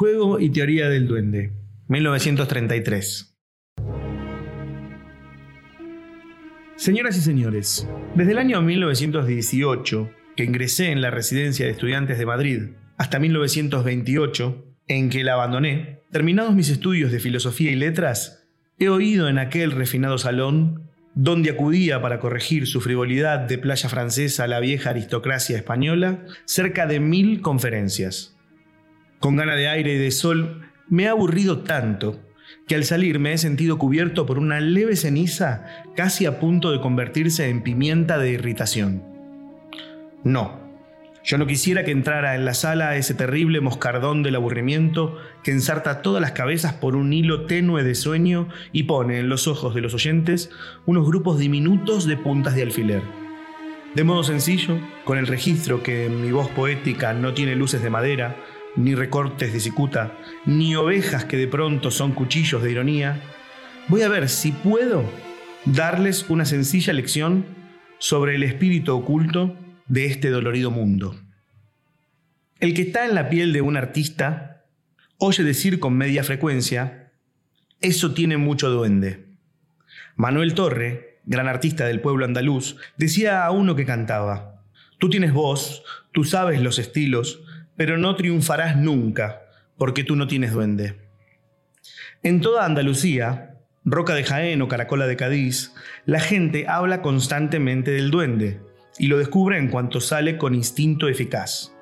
Juego y teoría del duende, 1933. Señoras y señores, desde el año 1918, que ingresé en la residencia de estudiantes de Madrid, hasta 1928, en que la abandoné, terminados mis estudios de filosofía y letras, he oído en aquel refinado salón, donde acudía para corregir su frivolidad de playa francesa a la vieja aristocracia española, cerca de mil conferencias. Con gana de aire y de sol, me ha aburrido tanto que al salir me he sentido cubierto por una leve ceniza casi a punto de convertirse en pimienta de irritación. No, yo no quisiera que entrara en la sala ese terrible moscardón del aburrimiento que ensarta todas las cabezas por un hilo tenue de sueño y pone en los ojos de los oyentes unos grupos diminutos de puntas de alfiler. De modo sencillo, con el registro que mi voz poética no tiene luces de madera, ni recortes de cicuta, ni ovejas que de pronto son cuchillos de ironía, voy a ver si puedo darles una sencilla lección sobre el espíritu oculto de este dolorido mundo. El que está en la piel de un artista oye decir con media frecuencia, eso tiene mucho duende. Manuel Torre, gran artista del pueblo andaluz, decía a uno que cantaba, tú tienes voz, tú sabes los estilos, pero no triunfarás nunca, porque tú no tienes duende. En toda Andalucía, Roca de Jaén o Caracola de Cádiz, la gente habla constantemente del duende y lo descubre en cuanto sale con instinto eficaz.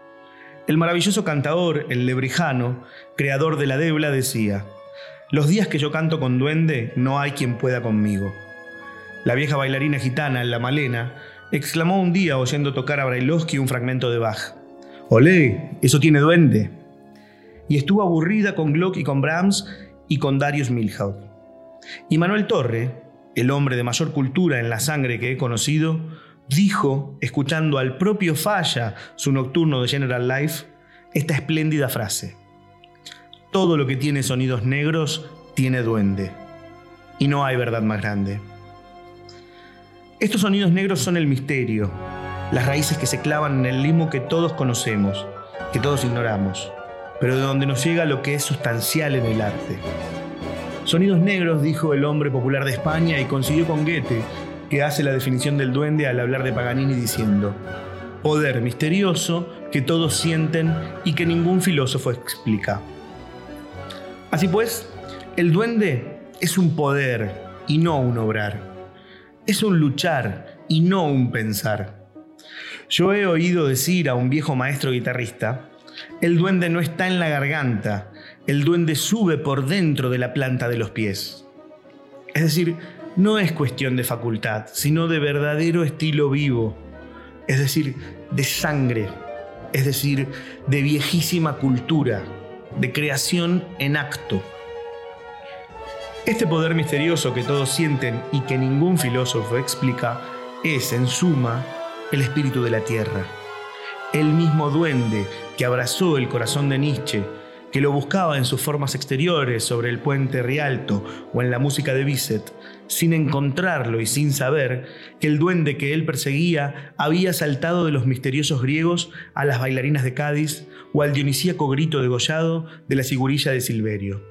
El maravilloso cantador, el lebrijano, creador de la debla, decía, Los días que yo canto con duende, no hay quien pueda conmigo. La vieja bailarina gitana, la Malena, exclamó un día oyendo tocar a Brailovsky un fragmento de Bach. Olé, eso tiene duende. Y estuvo aburrida con Gluck y con Brahms y con Darius Milhaud. Y Manuel Torre, el hombre de mayor cultura en la sangre que he conocido, dijo, escuchando al propio Falla su nocturno de General Life, esta espléndida frase. Todo lo que tiene sonidos negros tiene duende. Y no hay verdad más grande. Estos sonidos negros son el misterio, las raíces que se clavan en el limo que todos conocemos, que todos ignoramos, pero de donde nos llega lo que es sustancial en el arte. Sonidos negros, dijo el hombre popular de España y consiguió con Goethe, que hace la definición del duende al hablar de Paganini diciendo, poder misterioso que todos sienten y que ningún filósofo explica. Así pues, el duende es un poder y no un obrar. Es un luchar y no un pensar. Yo he oído decir a un viejo maestro guitarrista, el duende no está en la garganta, el duende sube por dentro de la planta de los pies. Es decir, no es cuestión de facultad, sino de verdadero estilo vivo, es decir, de sangre, es decir, de viejísima cultura, de creación en acto. Este poder misterioso que todos sienten y que ningún filósofo explica es, en suma, el espíritu de la tierra. El mismo duende que abrazó el corazón de Nietzsche, que lo buscaba en sus formas exteriores sobre el puente Rialto o en la música de Bizet, sin encontrarlo y sin saber que el duende que él perseguía había saltado de los misteriosos griegos a las bailarinas de Cádiz o al dionisíaco grito degollado de la sigurilla de Silverio.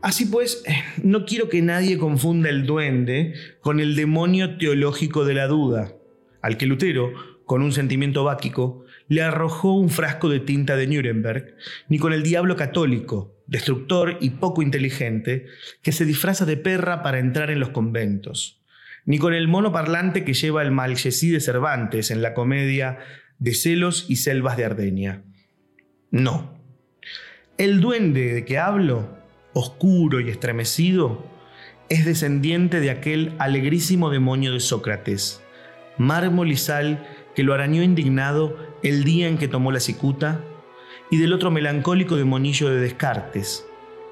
Así pues, no quiero que nadie confunda el duende con el demonio teológico de la duda al que Lutero, con un sentimiento báquico, le arrojó un frasco de tinta de Nuremberg, ni con el diablo católico, destructor y poco inteligente, que se disfraza de perra para entrar en los conventos, ni con el mono parlante que lleva el Malchesí de Cervantes en la comedia de celos y selvas de Ardenia. No. El duende de que hablo, oscuro y estremecido, es descendiente de aquel alegrísimo demonio de Sócrates, mármol y sal que lo arañó indignado el día en que tomó la cicuta, y del otro melancólico demonillo de Descartes,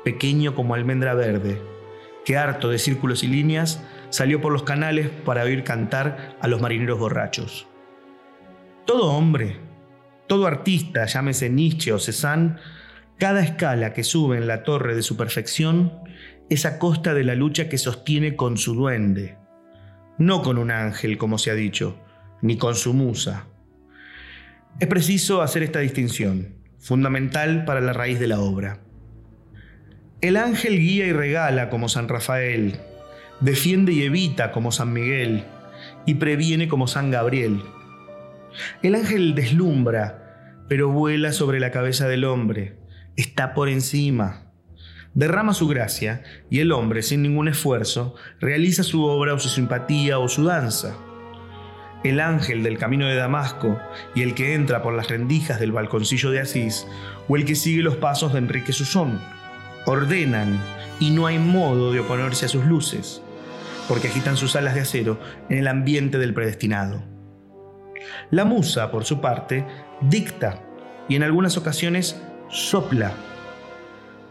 pequeño como almendra verde, que harto de círculos y líneas salió por los canales para oír cantar a los marineros borrachos. Todo hombre, todo artista, llámese Nietzsche o Cézanne, cada escala que sube en la torre de su perfección es a costa de la lucha que sostiene con su duende, no con un ángel, como se ha dicho, ni con su musa. Es preciso hacer esta distinción. fundamental para la raíz de la obra. El ángel guía y regala como San Rafael, defiende y evita como San Miguel, y previene como San Gabriel. El ángel deslumbra, pero vuela sobre la cabeza del hombre, está por encima. Derrama su gracia y el hombre, sin ningún esfuerzo, realiza su obra o su simpatía o su danza. El ángel del camino de Damasco y el que entra por las rendijas del balconcillo de Asís, o el que sigue los pasos de Enrique Susón, ordenan y no hay modo de oponerse a sus luces, porque agitan sus alas de acero en el ambiente del predestinado. La musa, por su parte, dicta y en algunas ocasiones sopla.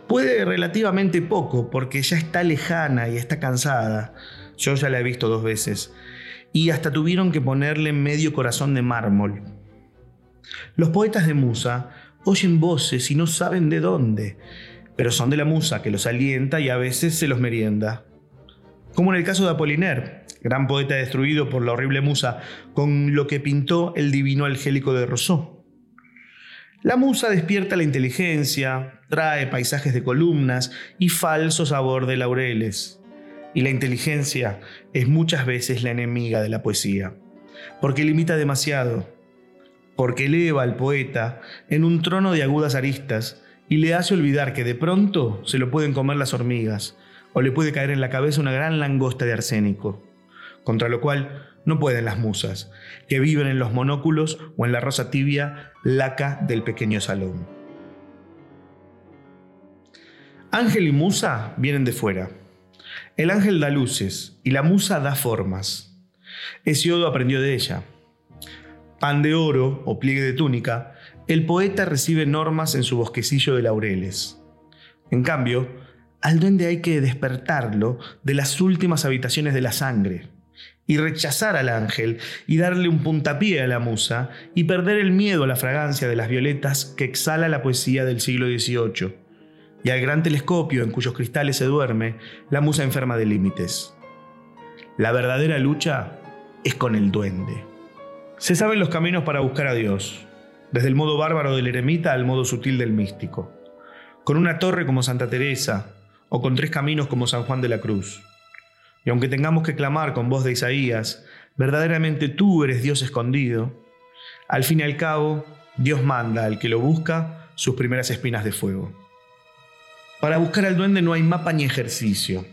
Puede relativamente poco porque ya está lejana y está cansada. Yo ya la he visto dos veces. Y hasta tuvieron que ponerle medio corazón de mármol. Los poetas de musa oyen voces y no saben de dónde pero son de la musa que los alienta y a veces se los merienda. Como en el caso de Apollinaire, gran poeta destruido por la horrible musa, con lo que pintó el divino angélico de Rousseau. La musa despierta la inteligencia, trae paisajes de columnas y falso sabor de laureles. Y la inteligencia es muchas veces la enemiga de la poesía, porque limita demasiado, porque eleva al poeta en un trono de agudas aristas y le hace olvidar que de pronto se lo pueden comer las hormigas o le puede caer en la cabeza una gran langosta de arsénico, contra lo cual no pueden las musas, que viven en los monóculos o en la rosa tibia laca del pequeño salón. Ángel y musa vienen de fuera. El ángel da luces y la musa da formas. Hesiodo aprendió de ella. Pan de oro o pliegue de túnica el poeta recibe normas en su bosquecillo de laureles. En cambio, al duende hay que despertarlo de las últimas habitaciones de la sangre y rechazar al ángel y darle un puntapié a la musa y perder el miedo a la fragancia de las violetas que exhala la poesía del siglo XVIII y al gran telescopio en cuyos cristales se duerme la musa enferma de límites. La verdadera lucha es con el duende. Se saben los caminos para buscar a Dios, desde el modo bárbaro del eremita al modo sutil del místico, con una torre como Santa Teresa o con tres caminos como San Juan de la Cruz. Y aunque tengamos que clamar con voz de Isaías, verdaderamente tú eres Dios escondido, al fin y al cabo, Dios manda al que lo busca sus primeras espinas de fuego. Para buscar al duende no hay mapa ni ejercicio.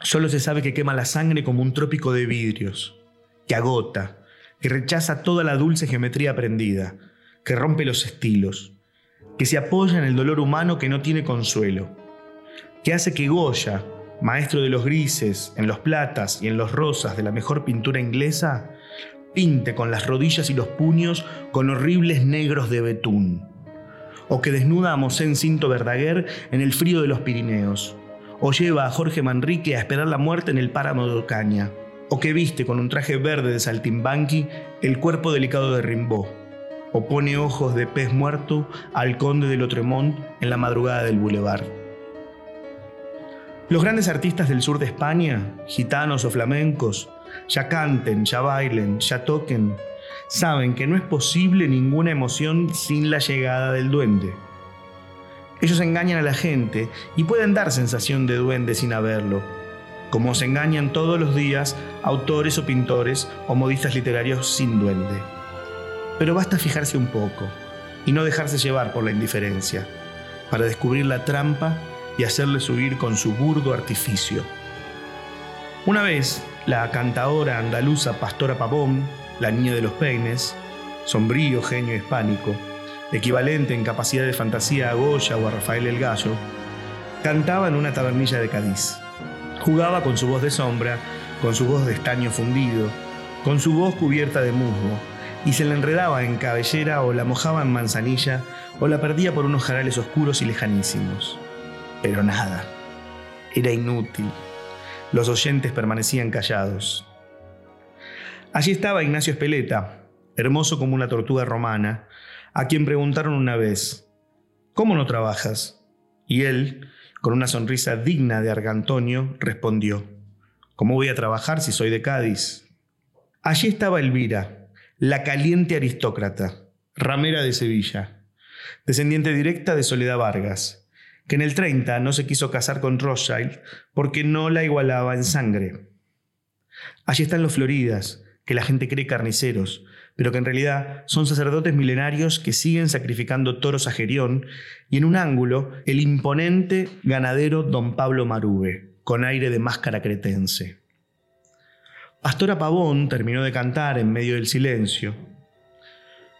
Solo se sabe que quema la sangre como un trópico de vidrios, que agota, que rechaza toda la dulce geometría aprendida, que rompe los estilos, que se apoya en el dolor humano que no tiene consuelo, que hace que Goya, maestro de los grises, en los platas y en los rosas de la mejor pintura inglesa, pinte con las rodillas y los puños con horribles negros de betún, o que desnuda a Mosén Cinto Verdaguer en el frío de los Pirineos, o lleva a Jorge Manrique a esperar la muerte en el páramo de Ocaña, o que viste con un traje verde de saltimbanqui el cuerpo delicado de Rimbaud. O pone ojos de pez muerto al conde de Lotremont en la madrugada del boulevard. Los grandes artistas del sur de España, gitanos o flamencos, ya canten, ya bailen, ya toquen, saben que no es posible ninguna emoción sin la llegada del duende. Ellos engañan a la gente y pueden dar sensación de duende sin haberlo, como se engañan todos los días autores o pintores o modistas literarios sin duende. Pero basta fijarse un poco y no dejarse llevar por la indiferencia, para descubrir la trampa y hacerle subir con su burdo artificio. Una vez, la cantadora andaluza Pastora Pavón, la niña de los peines, sombrío genio hispánico, equivalente en capacidad de fantasía a Goya o a Rafael el Gallo, cantaba en una tabernilla de Cádiz. Jugaba con su voz de sombra, con su voz de estaño fundido, con su voz cubierta de musgo, y se la enredaba en cabellera o la mojaba en manzanilla o la perdía por unos jarales oscuros y lejanísimos. Pero nada, era inútil. Los oyentes permanecían callados. Allí estaba Ignacio Espeleta, hermoso como una tortuga romana, a quien preguntaron una vez, ¿Cómo no trabajas? Y él, con una sonrisa digna de Argantonio, respondió, ¿Cómo voy a trabajar si soy de Cádiz? Allí estaba Elvira, la caliente aristócrata, ramera de Sevilla. descendiente directa de Soledad Vargas, que en el 30 no se quiso casar con Rothschild porque no la igualaba en sangre. Allí están los Floridas, que la gente cree carniceros, pero que en realidad son sacerdotes milenarios que siguen sacrificando toros a Gerión, y en un ángulo el imponente ganadero don Pablo Marube, con aire de máscara cretense. Pastora Pavón terminó de cantar en medio del silencio.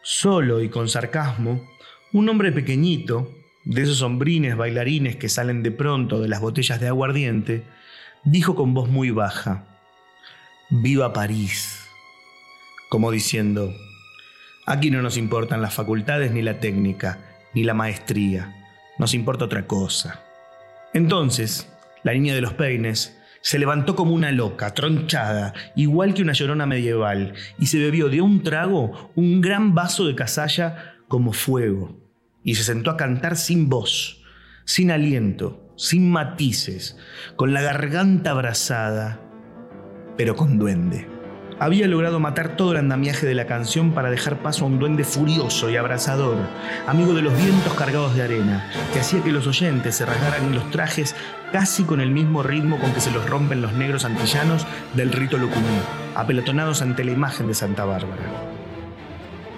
Solo y con sarcasmo, un hombre pequeñito, de esos hombrines bailarines que salen de pronto de las botellas de aguardiente, dijo con voz muy baja, Viva París como diciendo, aquí no nos importan las facultades ni la técnica, ni la maestría, nos importa otra cosa. Entonces, la niña de los peines se levantó como una loca, tronchada, igual que una llorona medieval, y se bebió de un trago un gran vaso de casalla como fuego, y se sentó a cantar sin voz, sin aliento, sin matices, con la garganta abrasada, pero con duende había logrado matar todo el andamiaje de la canción para dejar paso a un duende furioso y abrasador, amigo de los vientos cargados de arena, que hacía que los oyentes se rasgaran los trajes casi con el mismo ritmo con que se los rompen los negros antillanos del rito locumí, apelotonados ante la imagen de Santa Bárbara.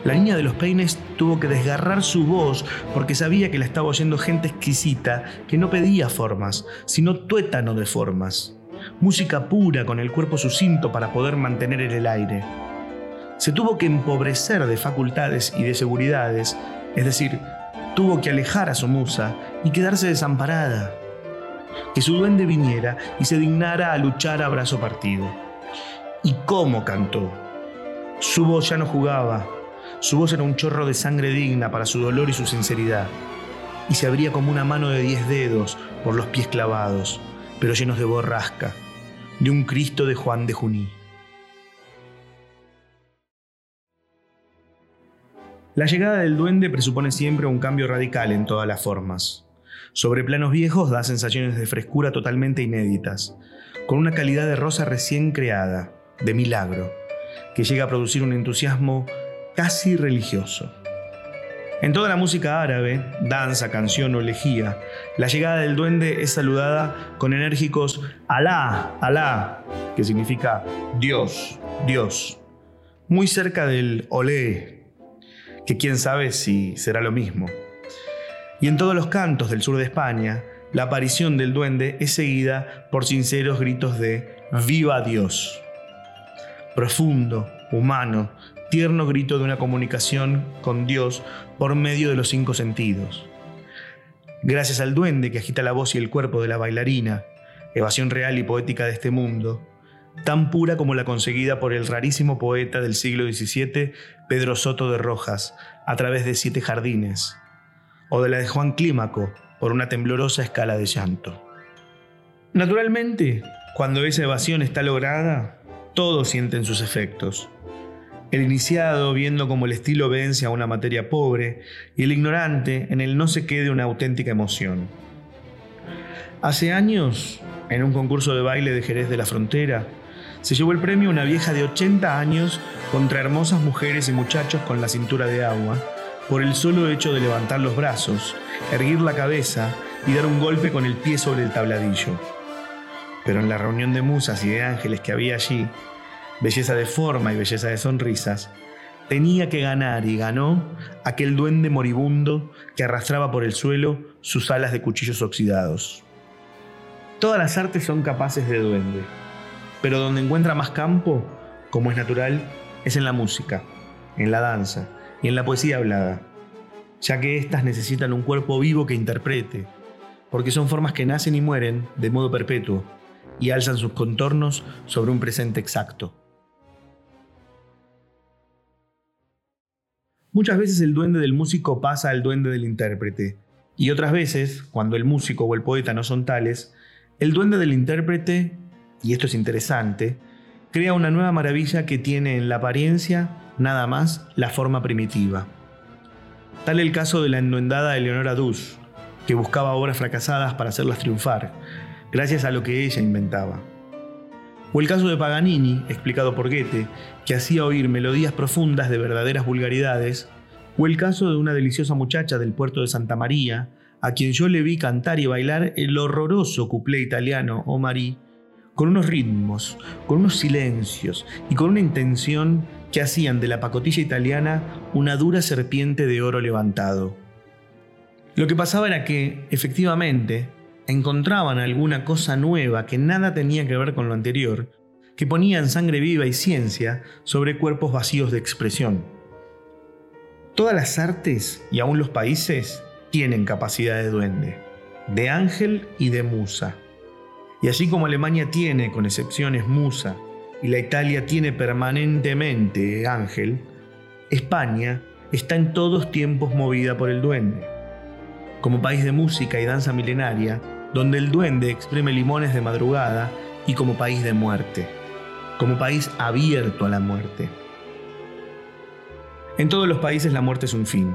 La niña de los peines tuvo que desgarrar su voz porque sabía que la estaba oyendo gente exquisita que no pedía formas, sino tuétano de formas música pura con el cuerpo sucinto para poder mantener el aire. Se tuvo que empobrecer de facultades y de seguridades, es decir, tuvo que alejar a su musa y quedarse desamparada. Que su duende viniera y se dignara a luchar a brazo partido. ¿Y cómo cantó? Su voz ya no jugaba, su voz era un chorro de sangre digna para su dolor y su sinceridad, y se abría como una mano de diez dedos por los pies clavados, pero llenos de borrasca, de un Cristo de Juan de Juní. La llegada del duende presupone siempre un cambio radical en todas las formas. Sobre planos viejos da sensaciones de frescura totalmente inéditas, con una calidad de rosa recién creada, de milagro, que llega a producir un entusiasmo casi religioso. En toda la música árabe, danza, canción o elegía, la llegada del duende es saludada con enérgicos Alá, Alá, que significa Dios, Dios, muy cerca del Olé, que quién sabe si será lo mismo. Y en todos los cantos del sur de España, la aparición del duende es seguida por sinceros gritos de Viva Dios. Profundo, humano, tierno grito de una comunicación con Dios por medio de los cinco sentidos. Gracias al duende que agita la voz y el cuerpo de la bailarina, evasión real y poética de este mundo, tan pura como la conseguida por el rarísimo poeta del siglo XVII, Pedro Soto de Rojas, a través de siete jardines, o de la de Juan Clímaco, por una temblorosa escala de llanto. Naturalmente, cuando esa evasión está lograda, todos sienten sus efectos. El iniciado viendo cómo el estilo vence a una materia pobre y el ignorante en el no se quede una auténtica emoción. Hace años, en un concurso de baile de Jerez de la Frontera, se llevó el premio una vieja de 80 años contra hermosas mujeres y muchachos con la cintura de agua, por el solo hecho de levantar los brazos, erguir la cabeza y dar un golpe con el pie sobre el tabladillo. Pero en la reunión de musas y de ángeles que había allí, belleza de forma y belleza de sonrisas, tenía que ganar y ganó aquel duende moribundo que arrastraba por el suelo sus alas de cuchillos oxidados. Todas las artes son capaces de duende, pero donde encuentra más campo, como es natural, es en la música, en la danza y en la poesía hablada, ya que éstas necesitan un cuerpo vivo que interprete, porque son formas que nacen y mueren de modo perpetuo y alzan sus contornos sobre un presente exacto. Muchas veces el duende del músico pasa al duende del intérprete, y otras veces, cuando el músico o el poeta no son tales, el duende del intérprete, y esto es interesante, crea una nueva maravilla que tiene en la apariencia nada más la forma primitiva. Tal el caso de la enduendada Eleonora Dus, que buscaba obras fracasadas para hacerlas triunfar, gracias a lo que ella inventaba. O el caso de Paganini, explicado por Goethe, que hacía oír melodías profundas de verdaderas vulgaridades, O el caso de una deliciosa muchacha del puerto de Santa María, a quien yo le vi cantar y bailar el horroroso cuplé italiano O Marí, con unos ritmos, con unos silencios y con una intención que hacían de la pacotilla italiana una dura serpiente de oro levantado. Lo que pasaba era que, efectivamente, encontraban alguna cosa nueva que nada tenía que ver con lo anterior, que ponían sangre viva y ciencia sobre cuerpos vacíos de expresión. Todas las artes y aún los países tienen capacidad de duende, de ángel y de musa. Y así como Alemania tiene, con excepciones, musa, y la Italia tiene permanentemente ángel, España está en todos tiempos movida por el duende. Como país de música y danza milenaria, donde el duende exprime limones de madrugada y como país de muerte, como país abierto a la muerte. En todos los países la muerte es un fin.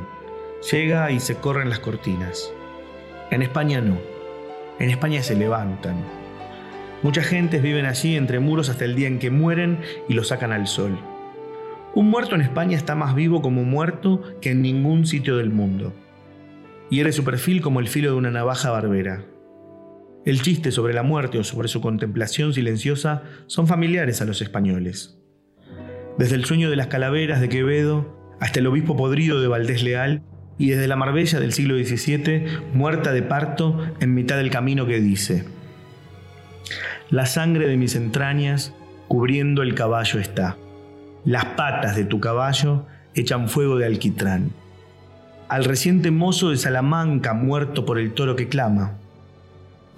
Llega y se corren las cortinas. En España no. En España se levantan, Muchas gentes viven allí entre muros hasta el día en que mueren y lo sacan al sol. Un muerto en España está más vivo como muerto que en ningún sitio del mundo. Hiere su perfil como el filo de una navaja barbera. El chiste sobre la muerte o sobre su contemplación silenciosa son familiares a los españoles. Desde el sueño de las calaveras de Quevedo hasta el obispo podrido de Valdés Leal y desde la Marbella del siglo XVII, muerta de parto en mitad del camino que dice, la sangre de mis entrañas cubriendo el caballo está. Las patas de tu caballo echan fuego de alquitrán. Al reciente mozo de Salamanca muerto por el toro que clama.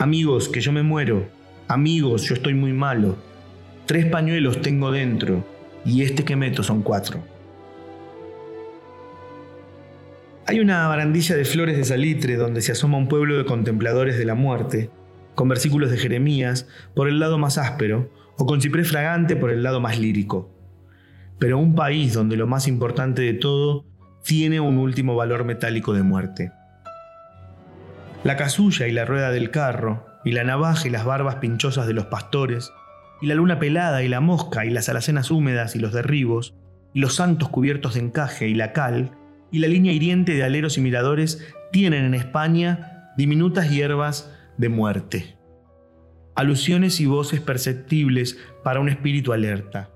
Amigos, que yo me muero. Amigos, yo estoy muy malo. Tres pañuelos tengo dentro y este que meto son cuatro. Hay una barandilla de flores de salitre donde se asoma un pueblo de contempladores de la muerte con versículos de Jeremías por el lado más áspero o con ciprés fragante por el lado más lírico. Pero un país donde lo más importante de todo tiene un último valor metálico de muerte. La casulla y la rueda del carro, y la navaja y las barbas pinchosas de los pastores, y la luna pelada y la mosca y las alacenas húmedas y los derribos, y los santos cubiertos de encaje y la cal, y la línea hiriente de aleros y miradores tienen en España diminutas hierbas de muerte. Alusiones y voces perceptibles para un espíritu alerta,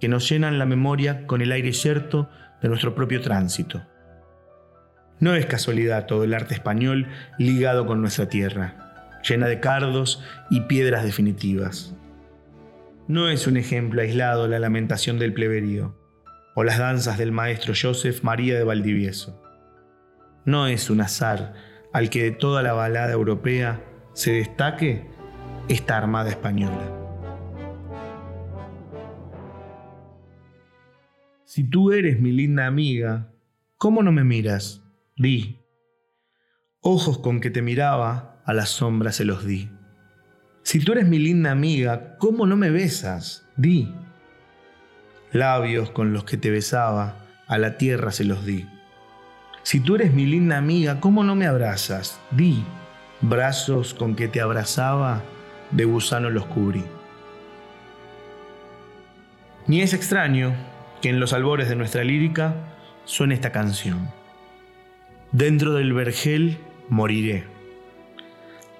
que nos llenan la memoria con el aire cierto de nuestro propio tránsito. No es casualidad todo el arte español ligado con nuestra tierra, llena de cardos y piedras definitivas. No es un ejemplo aislado la lamentación del pleberío o las danzas del maestro Joseph María de Valdivieso. No es un azar al que de toda la balada europea se destaque esta Armada Española. Si tú eres mi linda amiga, ¿cómo no me miras? Di. Ojos con que te miraba, a la sombra se los di. Si tú eres mi linda amiga, ¿cómo no me besas? Di. Labios con los que te besaba, a la tierra se los di. Si tú eres mi linda amiga, ¿cómo no me abrazas? Di, brazos con que te abrazaba, de gusano los cubrí. Ni es extraño que en los albores de nuestra lírica suene esta canción. Dentro del vergel moriré.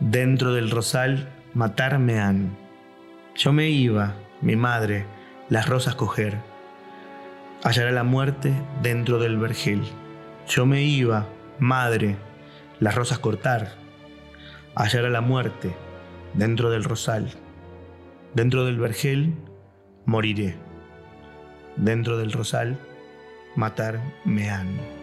Dentro del rosal matarme han. Yo me iba, mi madre, las rosas coger. Hallará la muerte dentro del vergel. Yo me iba, madre, las rosas cortar, hallar a la muerte dentro del rosal, dentro del vergel moriré, dentro del rosal matar me han.